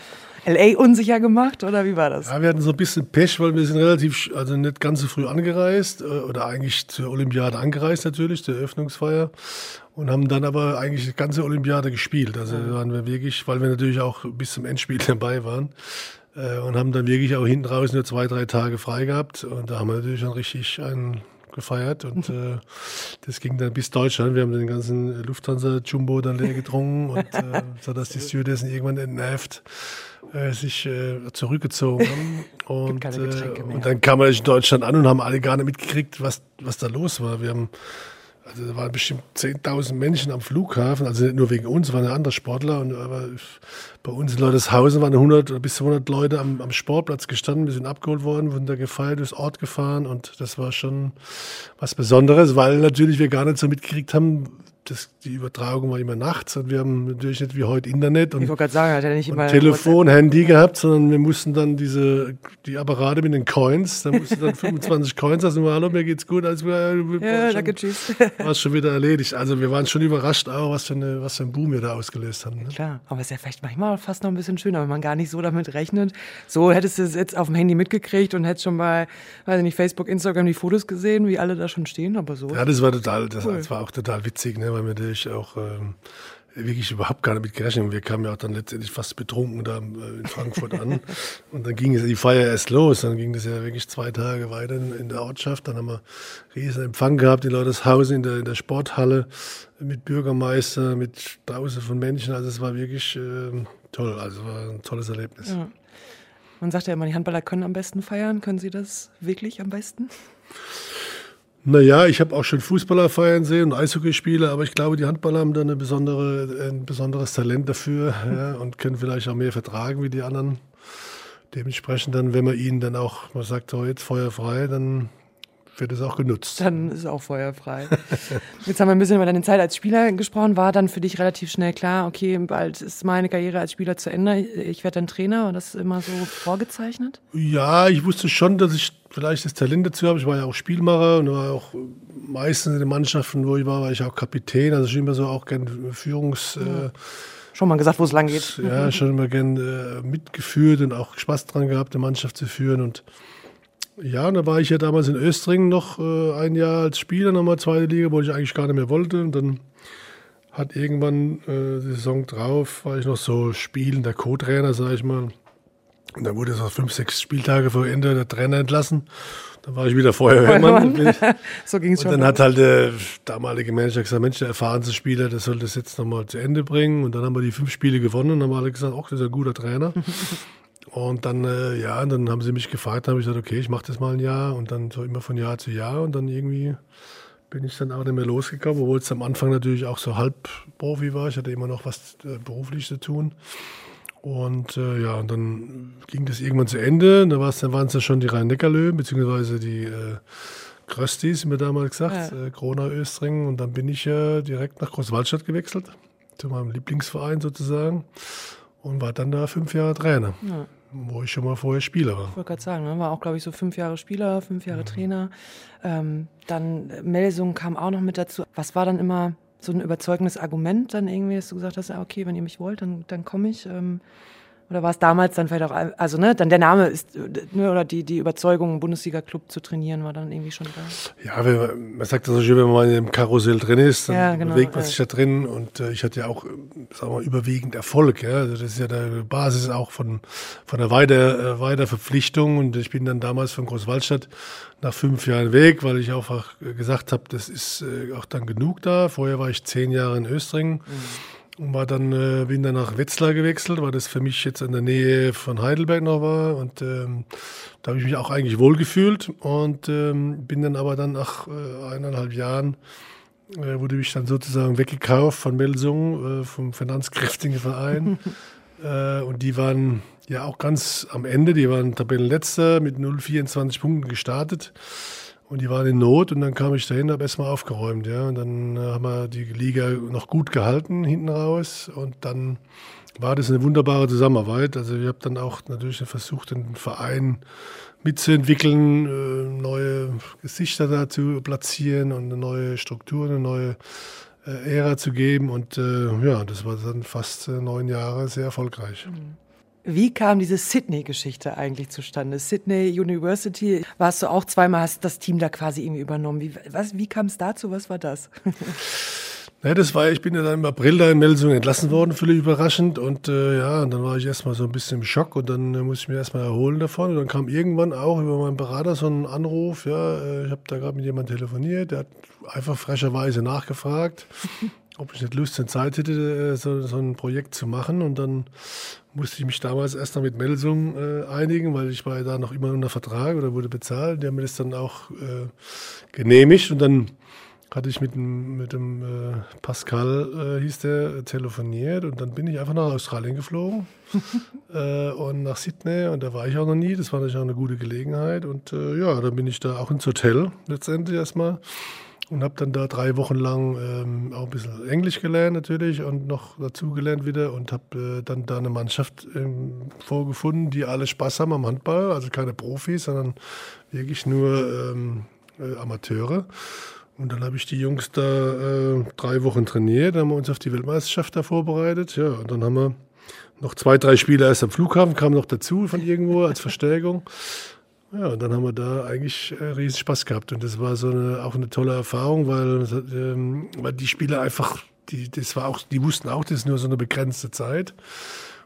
LA unsicher gemacht oder wie war das? Ja, wir hatten so ein bisschen Pech, weil wir sind relativ, also nicht ganz so früh angereist äh, oder eigentlich zur Olympiade angereist natürlich, zur Eröffnungsfeier und haben dann aber eigentlich die ganze Olympiade gespielt. Also waren wir wirklich, weil wir natürlich auch bis zum Endspiel dabei waren, äh, und haben dann wirklich auch hinten raus nur zwei, drei Tage frei gehabt. Und da haben wir natürlich dann richtig einen gefeiert und äh, das ging dann bis Deutschland. Wir haben den ganzen Lufthansa-Jumbo dann leer getrunken und äh, so dass die Stewardessen irgendwann entnervt äh, sich äh, zurückgezogen haben. Und, äh, und dann kam man in Deutschland an und haben alle gar nicht mitgekriegt, was, was da los war. Wir haben also da waren bestimmt 10.000 Menschen am Flughafen, also nicht nur wegen uns, waren ja andere Sportler. Und, aber bei uns in Leuteshausen waren 100 oder bis zu 100 Leute am, am Sportplatz gestanden. Wir sind abgeholt worden, wurden da gefeiert, durchs Ort gefahren. Und das war schon was Besonderes, weil natürlich wir gar nicht so mitgekriegt haben, das, die Übertragung war immer nachts und wir haben natürlich nicht wie heute Internet und, sagen, immer Telefon, Handy gehabt, sondern wir mussten dann diese, die Apparate mit den Coins, da mussten dann 25 Coins, also hallo, mir geht's gut, also ja, danke, tschüss. War schon wieder erledigt. Also wir waren schon überrascht auch, was für, eine, was für ein Boom wir da ausgelöst haben. Ne? Klar, aber es ist ja vielleicht manchmal fast noch ein bisschen schöner, wenn man gar nicht so damit rechnet. So hättest du es jetzt auf dem Handy mitgekriegt und hättest schon bei, weiß ich nicht, Facebook, Instagram die Fotos gesehen, wie alle da schon stehen, aber so. Ja, das war total, das, cool. das war auch total witzig, ne? Weil wir natürlich auch ähm, wirklich überhaupt gar nicht mit gerechnet haben. Wir kamen ja auch dann letztendlich fast betrunken da äh, in Frankfurt an. Und dann ging es die Feier erst los. Dann ging das ja wirklich zwei Tage weiter in, in der Ortschaft. Dann haben wir riesen Empfang gehabt, die Leute das Haus in der, in der Sporthalle mit Bürgermeister, mit Tausenden von Menschen. Also es war wirklich äh, toll. Also war ein tolles Erlebnis. Ja. Man sagt ja immer, die Handballer können am besten feiern. Können Sie das wirklich am besten? Naja, ich habe auch schon Fußballer feiern sehen und Eishockeyspieler, aber ich glaube, die Handballer haben da eine besondere, ein besonderes Talent dafür ja, und können vielleicht auch mehr vertragen wie die anderen. Dementsprechend dann, wenn man ihnen dann auch, man sagt, jetzt feuerfrei, dann wird es auch genutzt. Dann ist es auch feuerfrei. Jetzt haben wir ein bisschen über deine Zeit als Spieler gesprochen. War dann für dich relativ schnell klar, okay, bald ist meine Karriere als Spieler zu Ende. Ich werde dann Trainer und das ist immer so vorgezeichnet? Ja, ich wusste schon, dass ich vielleicht das Talent dazu habe. Ich war ja auch Spielmacher und war auch meistens in den Mannschaften, wo ich war, war ich auch Kapitän. Also ich immer so auch gern Führungs... Ja. Äh, schon mal gesagt, wo es lang geht. Ja, schon immer gern äh, mitgeführt und auch Spaß dran gehabt, eine Mannschaft zu führen und ja, da war ich ja damals in Östringen noch äh, ein Jahr als Spieler, nochmal zweite Liga, wo ich eigentlich gar nicht mehr wollte. Und dann hat irgendwann äh, die Saison drauf, war ich noch so spielender Co-Trainer, sag ich mal. Und dann wurde so fünf, sechs Spieltage vor Ende der Trainer entlassen. Dann war ich wieder Feuerwehrmann. so ging es schon. Und dann hat halt der damalige Manager gesagt, Mensch, der erfahrenste Spieler, der soll das jetzt nochmal zu Ende bringen. Und dann haben wir die fünf Spiele gewonnen und dann haben alle gesagt, ach, das ist ein guter Trainer. Und dann, äh, ja, dann haben sie mich gefragt, dann habe ich gesagt, okay, ich mache das mal ein Jahr und dann so immer von Jahr zu Jahr und dann irgendwie bin ich dann auch nicht mehr losgekommen, obwohl es am Anfang natürlich auch so halb Profi war. Ich hatte immer noch was äh, beruflich zu tun. Und äh, ja, und dann ging das irgendwann zu Ende. Da, dann waren es ja schon die Rhein-Neckar-Löwen, beziehungsweise die äh, Kröstis, mir damals gesagt, ja. äh, Krona Östringen. Und dann bin ich ja direkt nach Großwaldstadt gewechselt, zu meinem Lieblingsverein sozusagen und war dann da fünf Jahre Trainer, ja. wo ich schon mal vorher Spieler war. Ich wollte gerade sagen, ne? war auch, glaube ich, so fünf Jahre Spieler, fünf Jahre mhm. Trainer. Ähm, dann äh, Melsung kam auch noch mit dazu. Was war dann immer so ein überzeugendes Argument dann irgendwie, dass du gesagt hast, ah, okay, wenn ihr mich wollt, dann, dann komme ich. Ähm, oder war es damals dann vielleicht auch, also ne, dann der Name ist, ne, oder die, die Überzeugung, Bundesliga-Club zu trainieren, war dann irgendwie schon da? Ja, wenn, man sagt das so schön, wenn man im Karussell drin ist, dann ja, genau, bewegt man ja. sich da drin und äh, ich hatte ja auch, sagen wir mal, überwiegend Erfolg, ja. Also das ist ja die Basis auch von, von der Weiter, äh, Weiterverpflichtung und ich bin dann damals von Großwaldstadt nach fünf Jahren weg, weil ich einfach gesagt habe, das ist äh, auch dann genug da. Vorher war ich zehn Jahre in Östringen. Mhm war dann, äh, bin dann nach Wetzlar gewechselt, weil das für mich jetzt in der Nähe von Heidelberg noch war. Und ähm, da habe ich mich auch eigentlich wohl gefühlt. Und ähm, bin dann aber dann nach äh, eineinhalb Jahren, äh, wurde ich dann sozusagen weggekauft von Melsung, äh, vom finanzkräftigen Verein. äh, und die waren ja auch ganz am Ende, die waren Tabellenletzter mit 0,24 Punkten gestartet. Und die waren in Not und dann kam ich dahin, habe erstmal aufgeräumt, ja. Und dann äh, haben wir die Liga noch gut gehalten hinten raus. Und dann war das eine wunderbare Zusammenarbeit. Also ich habe dann auch natürlich versucht, den Verein mitzuentwickeln, äh, neue Gesichter da zu platzieren und eine neue Struktur, eine neue äh, Ära zu geben. Und ja, das war dann fast neun Jahre sehr erfolgreich. Mhm. Wie kam diese Sydney-Geschichte eigentlich zustande? Sydney University, warst du auch zweimal, hast das Team da quasi irgendwie übernommen. Wie, wie kam es dazu? Was war das? Ja, das war, ich bin ja dann im April da in Melsung entlassen worden, völlig überraschend. Und äh, ja, und dann war ich erstmal so ein bisschen im Schock und dann äh, musste ich mich erstmal erholen davon. Und dann kam irgendwann auch über meinen Berater so ein Anruf, ja, äh, ich habe da gerade mit jemandem telefoniert, der hat einfach frecherweise nachgefragt, ob ich nicht Lust und Zeit hätte, äh, so, so ein Projekt zu machen. Und dann musste ich mich damals erst noch mit Melsung äh, einigen, weil ich war ja da noch immer unter Vertrag oder wurde bezahlt. Die haben mir das dann auch äh, genehmigt und dann hatte ich mit dem, mit dem äh, Pascal, äh, hieß der, telefoniert und dann bin ich einfach nach Australien geflogen äh, und nach Sydney und da war ich auch noch nie, das war natürlich auch eine gute Gelegenheit und äh, ja, dann bin ich da auch ins Hotel letztendlich erstmal und habe dann da drei Wochen lang ähm, auch ein bisschen Englisch gelernt natürlich und noch dazu gelernt wieder und habe äh, dann da eine Mannschaft ähm, vorgefunden, die alle Spaß haben am Handball, also keine Profis, sondern wirklich nur ähm, äh, Amateure. Und dann habe ich die Jungs da äh, drei Wochen trainiert, dann haben wir uns auf die Weltmeisterschaft da vorbereitet. Ja, und dann haben wir noch zwei, drei Spiele erst am Flughafen, kamen noch dazu von irgendwo als Verstärkung. Ja, und dann haben wir da eigentlich äh, riesen Spaß gehabt. Und das war so eine, auch eine tolle Erfahrung, weil, ähm, weil die Spieler einfach, die, das war auch, die wussten auch, das ist nur so eine begrenzte Zeit.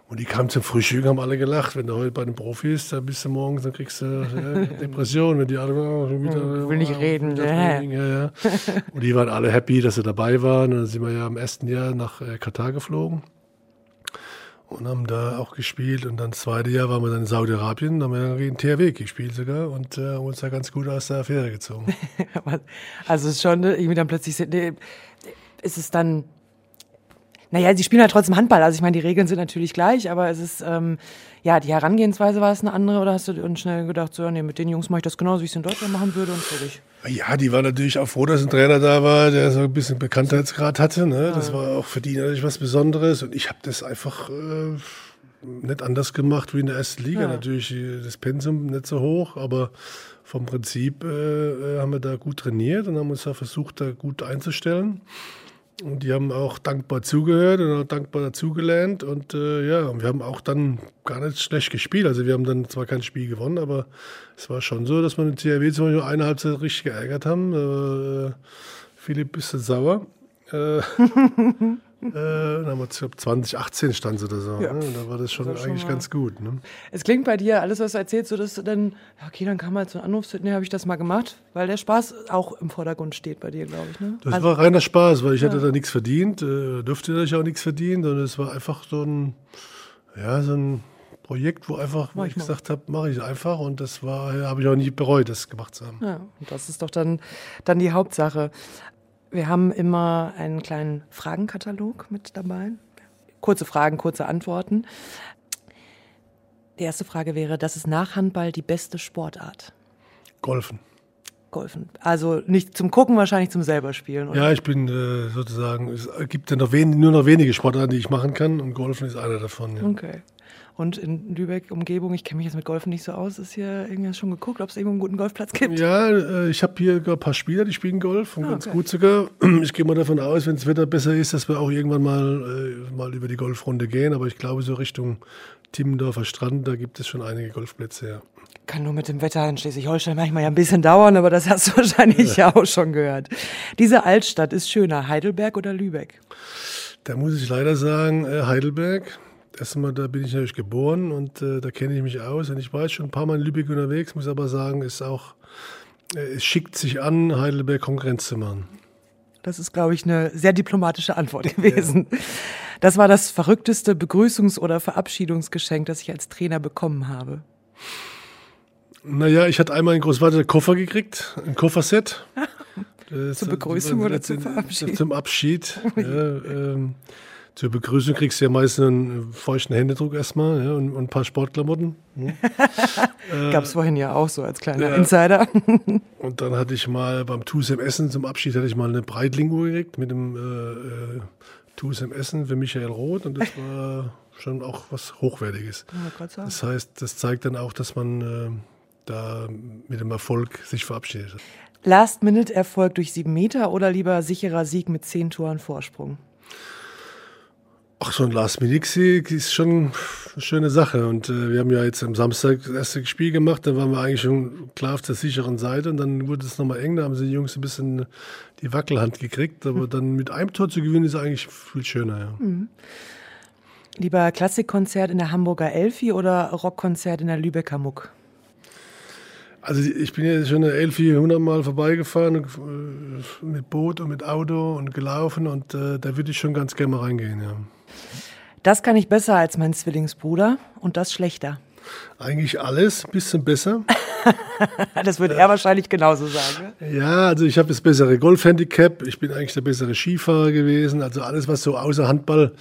Und die kamen zum Frühstück, haben alle gelacht. Wenn du heute bei den Profis, da bist du morgens, dann kriegst du ja, Depression, wenn die alle oh, schon wieder, ich will nicht oh, reden. Ja. Ja, Und die waren alle happy, dass sie dabei waren. Und dann sind wir ja im ersten Jahr nach äh, Katar geflogen und haben da auch gespielt. Und dann das zweite Jahr waren wir dann in Saudi-Arabien, haben wir gegen THW gespielt sogar und äh, haben uns da ganz gut aus der Affäre gezogen. also es ist schon irgendwie dann plötzlich, ist es dann naja, sie spielen halt trotzdem Handball. Also ich meine, die Regeln sind natürlich gleich, aber es ist, ähm, ja, die Herangehensweise war es eine andere oder hast du dann schnell gedacht, so, nee, mit den Jungs mache ich das genauso, wie ich es in Deutschland machen würde und fertig? Ja, die waren natürlich auch froh, dass ein Trainer da war, der so ein bisschen Bekanntheitsgrad hatte. Ne? Das war auch für die natürlich was Besonderes und ich habe das einfach äh, nicht anders gemacht wie in der ersten Liga. Ja. Natürlich äh, das Pensum nicht so hoch, aber vom Prinzip äh, äh, haben wir da gut trainiert und haben uns da versucht, da gut einzustellen. Und die haben auch dankbar zugehört und auch dankbar dazugelernt. Und äh, ja, wir haben auch dann gar nicht schlecht gespielt. Also wir haben dann zwar kein Spiel gewonnen, aber es war schon so, dass wir den CRW zum Beispiel eine Halbzeit richtig geärgert haben. Äh, Philipp bisschen sauer. Äh, Äh, dann ich glaube 2018 stand oder so. Ja. Ne? Da war das schon das eigentlich schon ganz gut. Ne? Es klingt bei dir, alles was du erzählst, so dass du dann, okay, dann kam mal so ein Anruf, nee, habe ich das mal gemacht, weil der Spaß auch im Vordergrund steht bei dir, glaube ich. Ne? Das also, war reiner Spaß, weil ich ja. hatte da nichts verdient, äh, dürfte natürlich auch nichts verdienen, sondern es war einfach so ein, ja, so ein Projekt, wo einfach, wo ich, gesagt habe, mache ich einfach und das war, habe ich auch nie bereut, das gemacht zu haben. Ja, und das ist doch dann, dann die Hauptsache. Wir haben immer einen kleinen Fragenkatalog mit dabei. Kurze Fragen, kurze Antworten. Die erste Frage wäre, das ist nach Handball die beste Sportart? Golfen. Golfen. Also nicht zum Gucken, wahrscheinlich zum selber spielen. Oder? Ja, ich bin äh, sozusagen, es gibt ja noch wen, nur noch wenige Sportarten, die ich machen kann und Golfen ist einer davon. Ja. Okay. Und in Lübeck Umgebung, ich kenne mich jetzt mit Golfen nicht so aus, ist hier irgendwie schon geguckt, ob es irgendwo einen guten Golfplatz gibt? Ja, äh, ich habe hier ein paar Spieler, die spielen Golf und ah, ganz okay. gut sogar. Ich gehe mal davon aus, wenn das Wetter besser ist, dass wir auch irgendwann mal, äh, mal über die Golfrunde gehen. Aber ich glaube, so Richtung Timmendorfer Strand, da gibt es schon einige Golfplätze, ja. Kann nur mit dem Wetter in Schleswig-Holstein manchmal ja ein bisschen dauern, aber das hast du wahrscheinlich ja. auch schon gehört. Diese Altstadt ist schöner, Heidelberg oder Lübeck? Da muss ich leider sagen, äh, Heidelberg erstmal, da bin ich natürlich geboren und äh, da kenne ich mich aus. Und ich war jetzt schon ein paar Mal in Lübeck unterwegs, muss aber sagen, ist auch, äh, es schickt sich an, Heidelberg Konkurrenz zu machen. Das ist, glaube ich, eine sehr diplomatische Antwort gewesen. Ja. Das war das verrückteste Begrüßungs- oder Verabschiedungsgeschenk, das ich als Trainer bekommen habe. Naja, ich hatte einmal einen großweiten Koffer gekriegt, ein Kofferset. zur Begrüßung oder zum Verabschied? Zum Abschied. ja, ähm, zur Begrüßung kriegst du ja meistens einen feuchten Händedruck erstmal ja, und, und, ein paar Sportklamotten. Ne? Gab es vorhin ja auch so als kleiner ja. Insider. und dann hatte ich mal beim Tusem Essen zum Abschied hatte ich mal eine Breitling-Uhr gekriegt mit dem äh, äh Tusem Essen für Michael Roth und das war schon auch was Hochwertiges. Das heißt, das zeigt dann auch, dass man äh, da mit dem Erfolg sich verabschiedet. Last-Minute-Erfolg durch sieben Meter oder lieber sicherer Sieg mit zehn Toren Vorsprung? Ach, so ein Last-Minute-Sieg ist schon eine schöne Sache. Und äh, wir haben ja jetzt am Samstag das erste Spiel gemacht. Da waren wir eigentlich schon klar auf der sicheren Seite. Und dann wurde es nochmal eng. Da haben sie die Jungs ein bisschen die Wackelhand gekriegt. Aber mhm. dann mit einem Tor zu gewinnen, ist eigentlich viel schöner. Ja. Mhm. Lieber Klassikkonzert in der Hamburger Elfi oder Rockkonzert in der Lübecker Muck? Also ich bin ja schon eine 1100 Mal vorbeigefahren äh, mit Boot und mit Auto und gelaufen und äh, da würde ich schon ganz gerne mal reingehen, ja. Das kann ich besser als mein Zwillingsbruder und das schlechter. Eigentlich alles, ein bisschen besser. das würde er wahrscheinlich genauso sagen. Ne? Ja, also ich habe das bessere Golfhandicap. Ich bin eigentlich der bessere Skifahrer gewesen. Also alles, was so außer Handball,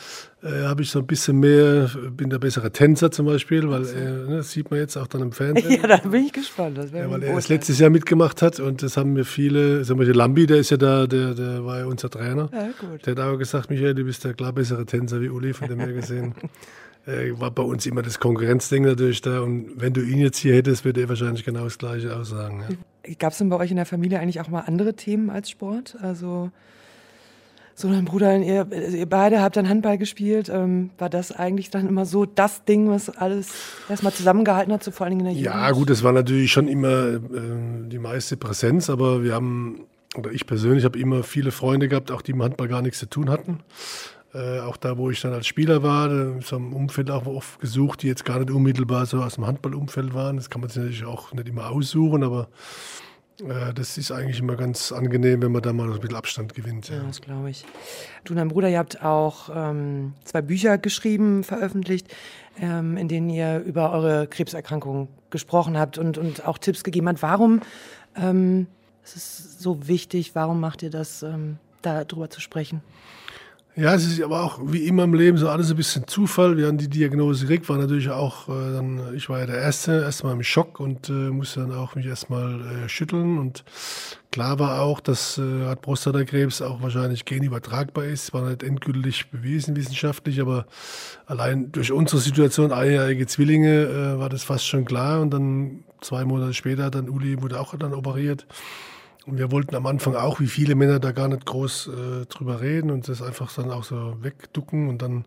äh, habe ich so ein bisschen mehr. Bin der bessere Tänzer zum Beispiel, weil äh, ne, das sieht man jetzt auch dann im Fernsehen. ja, da bin ich gespannt. Ja, weil er das letztes Jahr mitgemacht hat und das haben mir viele. Zum Beispiel Lambi, der ist ja da, der, der war ja unser Trainer. Ja. Der hat auch gesagt, Michael, du bist der klar bessere Tänzer wie Uli, von dem her gesehen. äh, war bei uns immer das Konkurrenzding natürlich da. Und wenn du ihn jetzt hier hättest, würde er wahrscheinlich genau das Gleiche aussagen. Ja. Gab es denn bei euch in der Familie eigentlich auch mal andere Themen als Sport? Also so dein Bruder, ihr, ihr beide habt dann Handball gespielt. Ähm, war das eigentlich dann immer so das Ding, was alles erstmal zusammengehalten hat, so vor allen Dingen in der Jugend? Ja, gut, das war natürlich schon immer äh, die meiste Präsenz, aber wir haben, oder ich persönlich habe immer viele Freunde gehabt, auch die im Handball gar nichts zu tun hatten. Äh, auch da, wo ich dann als Spieler war, so im Umfeld auch oft gesucht, die jetzt gar nicht unmittelbar so aus dem Handballumfeld waren. Das kann man sich natürlich auch nicht immer aussuchen, aber äh, das ist eigentlich immer ganz angenehm, wenn man da mal ein bisschen Abstand gewinnt. Ja, ja das glaube ich. Du und dein Bruder, ihr habt auch ähm, zwei Bücher geschrieben, veröffentlicht, ähm, in denen ihr über eure Krebserkrankung gesprochen habt und, und auch Tipps gegeben habt. Warum ähm, ist es so wichtig? Warum macht ihr das, ähm, darüber zu sprechen? Ja, es ist aber auch wie immer im Leben so alles ein bisschen Zufall. Wir haben die Diagnose gekriegt, war natürlich auch äh, dann, ich war ja der Erste, erstmal im Schock und äh, musste dann auch mich erstmal äh, schütteln. Und klar war auch, dass äh, Prostatakrebs auch wahrscheinlich genübertragbar ist. War nicht endgültig bewiesen wissenschaftlich, aber allein durch unsere Situation, einjährige Zwillinge, äh, war das fast schon klar. Und dann zwei Monate später, dann Uli wurde auch dann operiert. Und wir wollten am Anfang auch, wie viele Männer, da gar nicht groß äh, drüber reden und das einfach dann auch so wegducken. Und dann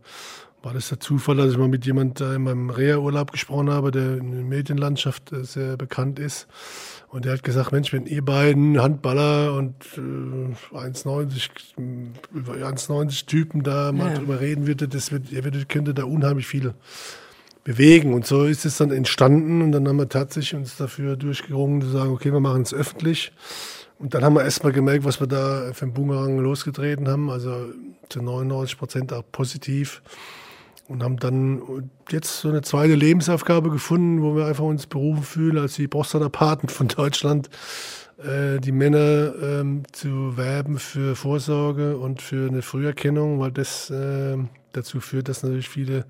war das der Zufall, dass ich mal mit jemand äh, in meinem Reha-Urlaub gesprochen habe, der in der Medienlandschaft äh, sehr bekannt ist. Und der hat gesagt, Mensch, wenn ihr beiden Handballer und äh, 1,90 über 1,90 Typen da mal ja. drüber reden würdet, das wird, ihr würdet, könntet da unheimlich viel bewegen. Und so ist es dann entstanden und dann haben wir tatsächlich uns dafür durchgerungen zu sagen, okay, wir machen es öffentlich. Und dann haben wir erstmal gemerkt, was wir da für einen Boomerang losgetreten haben. Also zu 99 Prozent auch positiv. Und haben dann jetzt so eine zweite Lebensaufgabe gefunden, wo wir einfach uns berufen fühlen, als die Prostata-Paten von Deutschland, äh, die Männer ähm, zu werben für Vorsorge und für eine Früherkennung, weil das äh, dazu führt, dass natürlich viele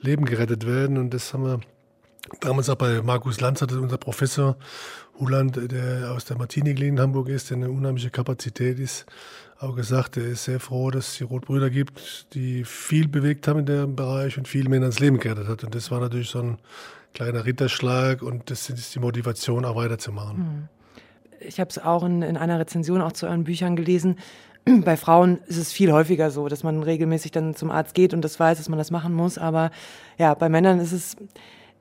Leben gerettet werden. Und das haben wir damals auch bei Markus Lanz, unser Professor, Huland, der aus der Martini-Klinik in Hamburg ist, der eine unheimliche Kapazität ist, auch gesagt, er ist sehr froh, dass es die Rotbrüder gibt, die viel bewegt haben in dem Bereich und viele Männer ins Leben gerettet hat. Und das war natürlich so ein kleiner Ritterschlag und das ist die Motivation, auch weiterzumachen. Hm. Ich habe es auch in, in einer Rezension auch zu euren Büchern gelesen. Bei Frauen ist es viel häufiger so, dass man regelmäßig dann zum Arzt geht und das weiß, dass man das machen muss. Aber ja, bei Männern ist es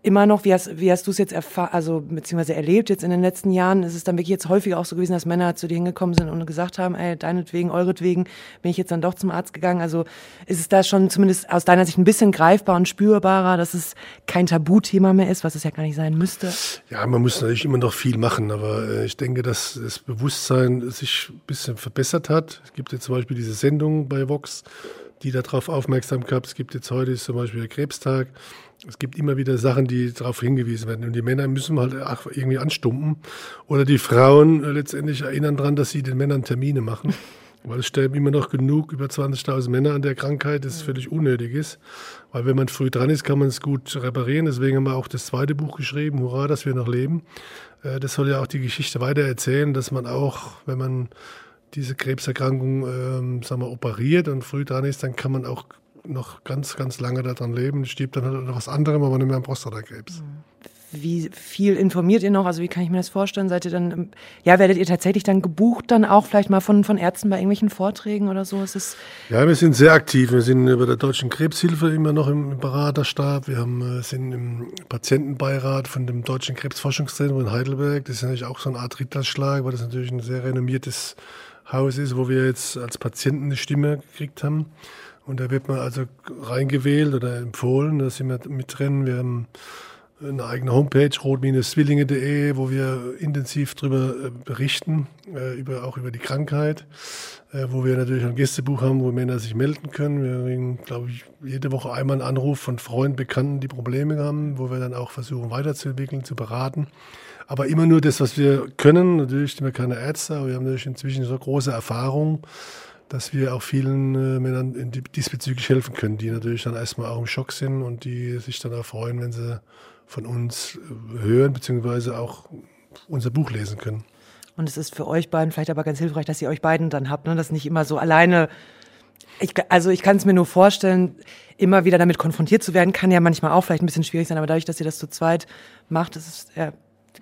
immer noch, wie hast, wie hast du es jetzt erfahren, also beziehungsweise erlebt jetzt in den letzten Jahren? Ist es dann wirklich jetzt häufiger auch so gewesen, dass Männer zu dir hingekommen sind und gesagt haben, ey, deinetwegen, euretwegen bin ich jetzt dann doch zum Arzt gegangen? Also ist es da schon zumindest aus deiner Sicht ein bisschen greifbar und spürbarer, dass es kein Tabuthema mehr ist, was es ja gar nicht sein müsste? Ja, man muss natürlich immer noch viel machen, aber äh, ich denke, dass das Bewusstsein sich ein bisschen verbessert hat. Es gibt jetzt zum Beispiel diese Sendung bei Vox, die darauf aufmerksam gab. Es gibt jetzt heute zum Beispiel der Krebstag es gibt immer wieder Sachen, die darauf hingewiesen werden. Und die Männer müssen halt irgendwie anstumpen. Oder die Frauen letztendlich erinnern daran, dass sie den Männern Termine machen. Weil es sterben immer noch genug, über 20.000 Männer an der Krankheit, das völlig unnötig ist. Weil wenn man früh dran ist, kann man es gut reparieren. Deswegen haben wir auch das zweite Buch geschrieben, Hurra, dass wir noch leben. Äh, das soll ja auch die Geschichte weiter erzählen, dass man auch, wenn man diese Krebserkrankung ähm, sagen wir, operiert und früh dran ist, dann kann man auch noch ganz, ganz lange daran leben. Stirbt dann halt was anderem, aber nicht mehr an Prostatakrebs. Wie viel informiert ihr noch? Also wie kann ich mir das vorstellen? Seid ihr dann, ja, werdet ihr tatsächlich dann gebucht, dann auch vielleicht mal von, von Ärzten bei irgendwelchen Vorträgen oder so? Ist es ja, wir sind sehr aktiv. Wir sind über der Deutschen Krebshilfe immer noch im Beraterstab. Wir haben, äh, sind im Patientenbeirat von dem Deutschen Krebsforschungszentrum in Heidelberg. Das ist natürlich auch so eine Art Ritterschlag, weil das natürlich ein sehr renommiertes Haus ist, wo wir jetzt als Patienten eine Stimme gekriegt haben. Und da wird man also reingewählt oder empfohlen, da sind wir mit drin. Wir haben eine eigene Homepage, rot-zwillinge.de, wo wir intensiv darüber äh, berichten, äh, über, auch über die Krankheit, äh, wo wir natürlich ein Gästebuch haben, wo Männer sich melden können. Wir kriegen, glaube ich, jede Woche einmal einen Anruf von Freunden, Bekannten, die Probleme haben, wo wir dann auch versuchen weiterzuentwickeln, zu beraten. Aber immer nur das, was wir können. Natürlich sind wir keine Ärzte, aber wir haben natürlich inzwischen so große Erfahrung, dass wir auch vielen äh, Männern diesbezüglich helfen können, die natürlich dann erstmal auch im Schock sind und die sich dann auch freuen, wenn sie von uns äh, hören, beziehungsweise auch unser Buch lesen können. Und es ist für euch beiden vielleicht aber ganz hilfreich, dass ihr euch beiden dann habt, ne? dass nicht immer so alleine. Ich, also ich kann es mir nur vorstellen, immer wieder damit konfrontiert zu werden, kann ja manchmal auch vielleicht ein bisschen schwierig sein, aber dadurch, dass ihr das zu zweit macht, ist es, ja,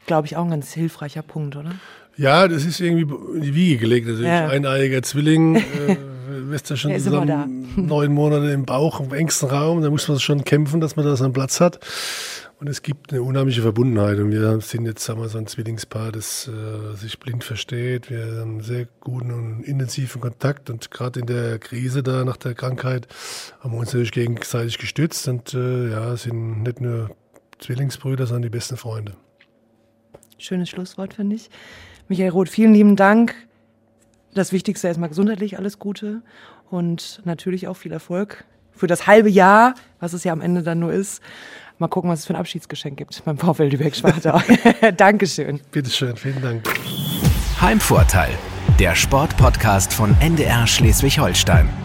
glaube ich, auch ein ganz hilfreicher Punkt, oder? Ja, das ist irgendwie in die Wiege gelegt. Also ja. eineiiger Zwilling, äh, wirst ja schon zusammen neun Monate im Bauch, im engsten Raum. Da muss man schon kämpfen, dass man da seinen Platz hat. Und es gibt eine unheimliche Verbundenheit. Und wir sind jetzt, sagen wir, so ein Zwillingspaar, das äh, sich blind versteht. Wir haben einen sehr guten und intensiven Kontakt. Und gerade in der Krise da nach der Krankheit haben wir uns natürlich gegenseitig gestützt. Und äh, ja, sind nicht nur Zwillingsbrüder, sondern die besten Freunde. Schönes Schlusswort, finde ich. Michael Roth, vielen lieben Dank. Das Wichtigste erstmal gesundheitlich alles Gute und natürlich auch viel Erfolg für das halbe Jahr, was es ja am Ende dann nur ist. Mal gucken, was es für ein Abschiedsgeschenk gibt beim VfL Lübeck-Schwartau. Dankeschön. Bitteschön, vielen Dank. Heimvorteil, der Sportpodcast von NDR Schleswig-Holstein.